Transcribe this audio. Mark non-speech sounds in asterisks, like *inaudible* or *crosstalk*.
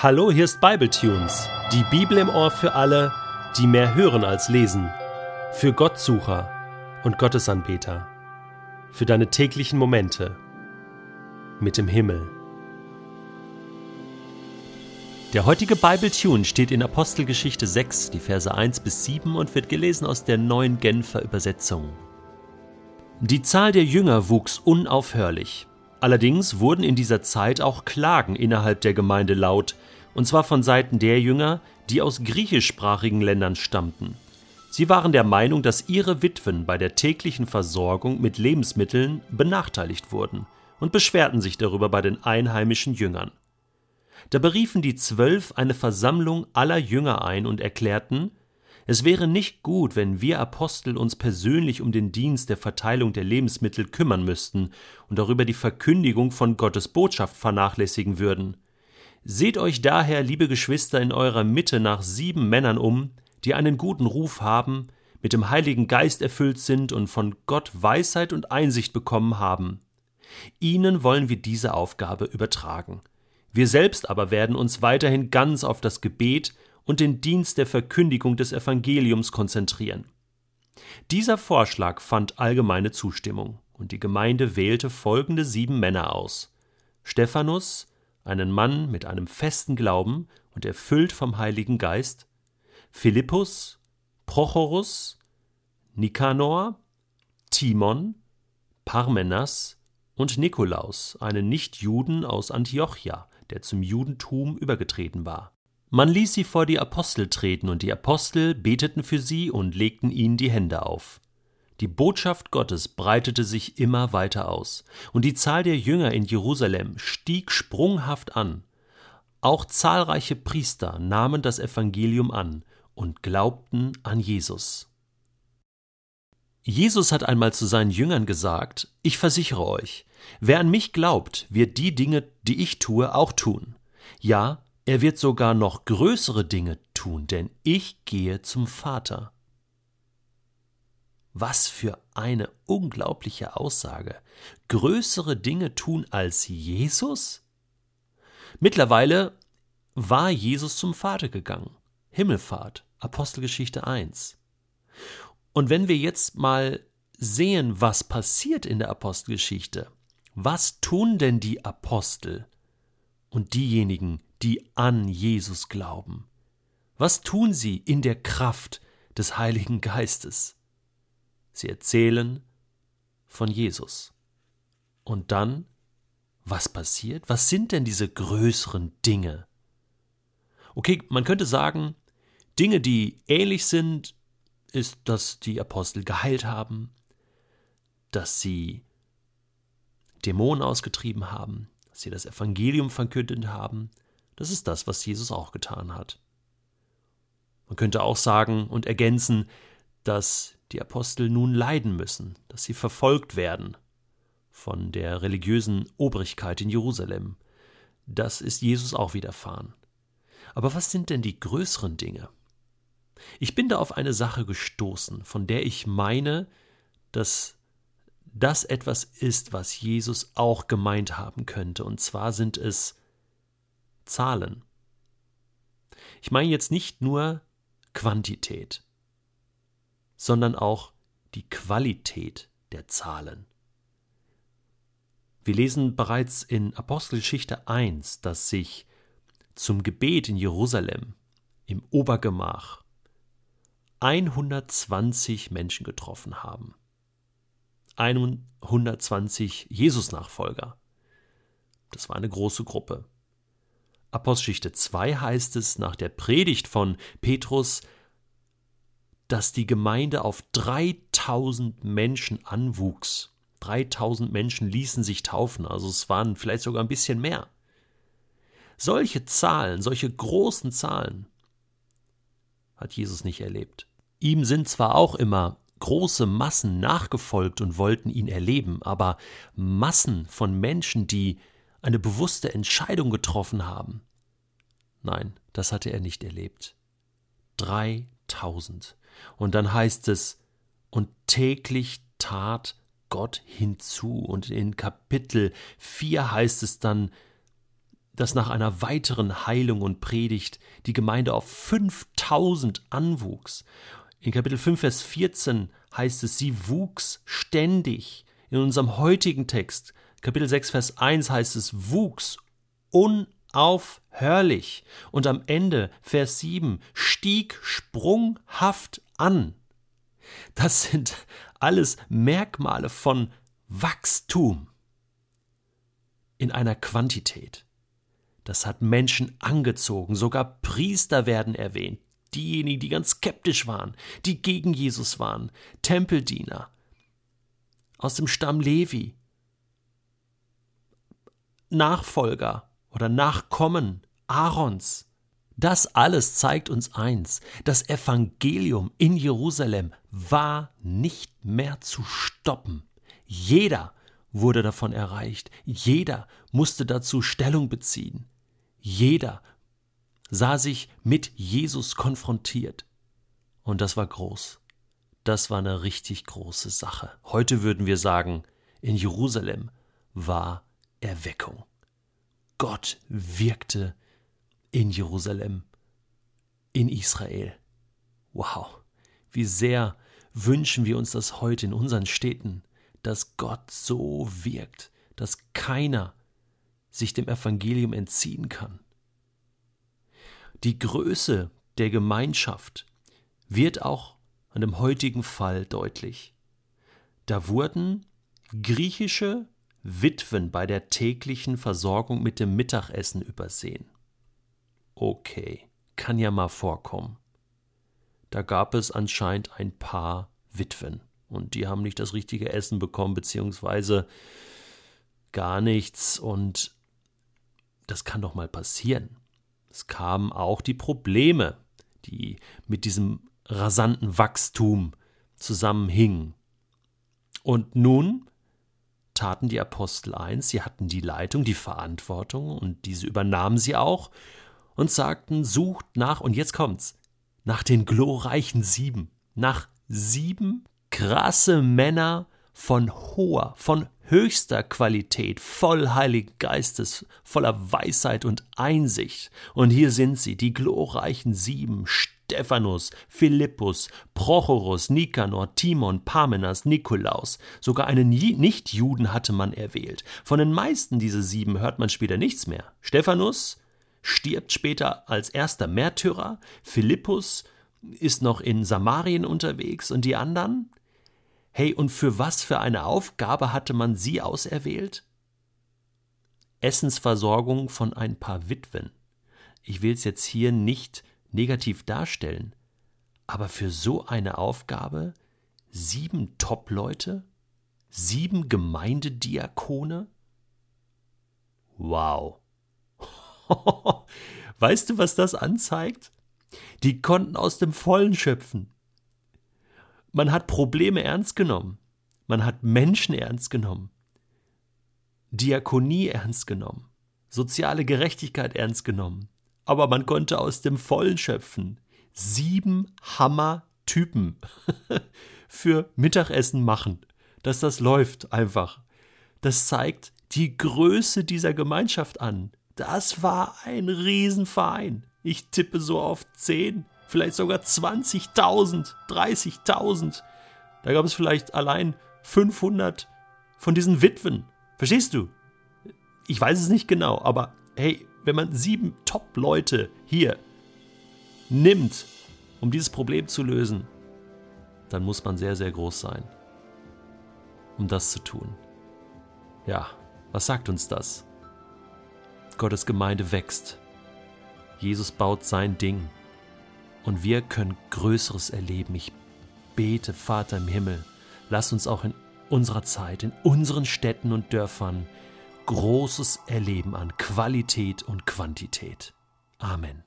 Hallo, hier ist Bibletunes, die Bibel im Ohr für alle, die mehr hören als lesen, für Gottsucher und Gottesanbeter, für deine täglichen Momente mit dem Himmel. Der heutige Bibletune steht in Apostelgeschichte 6, die Verse 1 bis 7 und wird gelesen aus der neuen Genfer Übersetzung. Die Zahl der Jünger wuchs unaufhörlich. Allerdings wurden in dieser Zeit auch Klagen innerhalb der Gemeinde laut, und zwar von Seiten der Jünger, die aus griechischsprachigen Ländern stammten. Sie waren der Meinung, dass ihre Witwen bei der täglichen Versorgung mit Lebensmitteln benachteiligt wurden und beschwerten sich darüber bei den einheimischen Jüngern. Da beriefen die Zwölf eine Versammlung aller Jünger ein und erklärten, es wäre nicht gut, wenn wir Apostel uns persönlich um den Dienst der Verteilung der Lebensmittel kümmern müssten und darüber die Verkündigung von Gottes Botschaft vernachlässigen würden. Seht euch daher, liebe Geschwister, in eurer Mitte nach sieben Männern um, die einen guten Ruf haben, mit dem Heiligen Geist erfüllt sind und von Gott Weisheit und Einsicht bekommen haben. Ihnen wollen wir diese Aufgabe übertragen. Wir selbst aber werden uns weiterhin ganz auf das Gebet und den Dienst der Verkündigung des Evangeliums konzentrieren. Dieser Vorschlag fand allgemeine Zustimmung, und die Gemeinde wählte folgende sieben Männer aus Stephanus, einen Mann mit einem festen Glauben und erfüllt vom Heiligen Geist, Philippus, Prochorus, Nikanor, Timon, Parmenas und Nikolaus, einen Nichtjuden aus Antiochia, der zum Judentum übergetreten war. Man ließ sie vor die Apostel treten, und die Apostel beteten für sie und legten ihnen die Hände auf. Die Botschaft Gottes breitete sich immer weiter aus, und die Zahl der Jünger in Jerusalem stieg sprunghaft an. Auch zahlreiche Priester nahmen das Evangelium an und glaubten an Jesus. Jesus hat einmal zu seinen Jüngern gesagt, ich versichere euch, wer an mich glaubt, wird die Dinge, die ich tue, auch tun. Ja, er wird sogar noch größere Dinge tun, denn ich gehe zum Vater. Was für eine unglaubliche Aussage. Größere Dinge tun als Jesus? Mittlerweile war Jesus zum Vater gegangen. Himmelfahrt, Apostelgeschichte 1. Und wenn wir jetzt mal sehen, was passiert in der Apostelgeschichte, was tun denn die Apostel und diejenigen, die an Jesus glauben? Was tun sie in der Kraft des Heiligen Geistes? Sie erzählen von Jesus. Und dann, was passiert? Was sind denn diese größeren Dinge? Okay, man könnte sagen, Dinge, die ähnlich sind, ist, dass die Apostel geheilt haben, dass sie Dämonen ausgetrieben haben, dass sie das Evangelium verkündet haben, das ist das, was Jesus auch getan hat. Man könnte auch sagen und ergänzen, dass die Apostel nun leiden müssen, dass sie verfolgt werden von der religiösen Obrigkeit in Jerusalem. Das ist Jesus auch widerfahren. Aber was sind denn die größeren Dinge? Ich bin da auf eine Sache gestoßen, von der ich meine, dass das etwas ist, was Jesus auch gemeint haben könnte, und zwar sind es Zahlen. Ich meine jetzt nicht nur Quantität, sondern auch die Qualität der Zahlen. Wir lesen bereits in Apostelgeschichte 1, dass sich zum Gebet in Jerusalem im Obergemach 120 Menschen getroffen haben. 120 Jesus-Nachfolger. Das war eine große Gruppe. Apostelgeschichte 2 heißt es nach der Predigt von Petrus, dass die Gemeinde auf 3000 Menschen anwuchs. 3000 Menschen ließen sich taufen, also es waren vielleicht sogar ein bisschen mehr. Solche Zahlen, solche großen Zahlen hat Jesus nicht erlebt. Ihm sind zwar auch immer große Massen nachgefolgt und wollten ihn erleben, aber Massen von Menschen, die eine bewusste Entscheidung getroffen haben. Nein, das hatte er nicht erlebt. 3000. Und dann heißt es, und täglich tat Gott hinzu. Und in Kapitel 4 heißt es dann, dass nach einer weiteren Heilung und Predigt die Gemeinde auf 5000 anwuchs. In Kapitel 5, Vers 14 heißt es, sie wuchs ständig. In unserem heutigen Text, Kapitel 6, Vers 1 heißt es, wuchs unaufhörlich. Und am Ende, Vers 7, stieg sprunghaft an. Das sind alles Merkmale von Wachstum in einer Quantität. Das hat Menschen angezogen, sogar Priester werden erwähnt, diejenigen, die ganz skeptisch waren, die gegen Jesus waren, Tempeldiener aus dem Stamm Levi, Nachfolger oder Nachkommen Aarons. Das alles zeigt uns eins, das Evangelium in Jerusalem war nicht mehr zu stoppen. Jeder wurde davon erreicht, jeder musste dazu Stellung beziehen. Jeder sah sich mit Jesus konfrontiert. Und das war groß. Das war eine richtig große Sache. Heute würden wir sagen, in Jerusalem war Erweckung. Gott wirkte in Jerusalem, in Israel. Wow, wie sehr wünschen wir uns das heute in unseren Städten, dass Gott so wirkt, dass keiner sich dem Evangelium entziehen kann. Die Größe der Gemeinschaft wird auch an dem heutigen Fall deutlich. Da wurden griechische Witwen bei der täglichen Versorgung mit dem Mittagessen übersehen. Okay, kann ja mal vorkommen. Da gab es anscheinend ein paar Witwen und die haben nicht das richtige Essen bekommen, beziehungsweise gar nichts und das kann doch mal passieren. Es kamen auch die Probleme, die mit diesem rasanten Wachstum zusammenhingen. Und nun taten die Apostel eins, sie hatten die Leitung, die Verantwortung, und diese übernahmen sie auch und sagten, sucht nach, und jetzt kommt's, nach den glorreichen sieben, nach sieben krasse Männer von hoher, von höchster Qualität, voll Heiligen Geistes, voller Weisheit und Einsicht. Und hier sind sie, die glorreichen sieben, Stephanus, Philippus, Prochorus, Nikanor, Timon, Parmenas, Nikolaus. Sogar einen Nichtjuden hatte man erwählt. Von den meisten dieser sieben hört man später nichts mehr. Stephanus stirbt später als erster Märtyrer, Philippus ist noch in Samarien unterwegs und die anderen? Hey, und für was für eine Aufgabe hatte man sie auserwählt? Essensversorgung von ein paar Witwen. Ich will es jetzt hier nicht negativ darstellen, aber für so eine Aufgabe sieben Top-Leute? Sieben Gemeindediakone? Wow. *laughs* weißt du, was das anzeigt? Die konnten aus dem Vollen schöpfen. Man hat Probleme ernst genommen. Man hat Menschen ernst genommen. Diakonie ernst genommen. Soziale Gerechtigkeit ernst genommen. Aber man konnte aus dem Vollen schöpfen. Sieben Hammer-Typen *laughs* für Mittagessen machen. Dass das läuft einfach. Das zeigt die Größe dieser Gemeinschaft an. Das war ein Riesenverein. Ich tippe so auf zehn vielleicht sogar 20.000, 30.000. Da gab es vielleicht allein 500 von diesen Witwen. Verstehst du? Ich weiß es nicht genau, aber hey, wenn man sieben Top-Leute hier nimmt, um dieses Problem zu lösen, dann muss man sehr, sehr groß sein, um das zu tun. Ja, was sagt uns das? Gottes Gemeinde wächst. Jesus baut sein Ding und wir können Größeres erleben. Ich bete, Vater im Himmel, lass uns auch in unserer Zeit, in unseren Städten und Dörfern Großes erleben an Qualität und Quantität. Amen.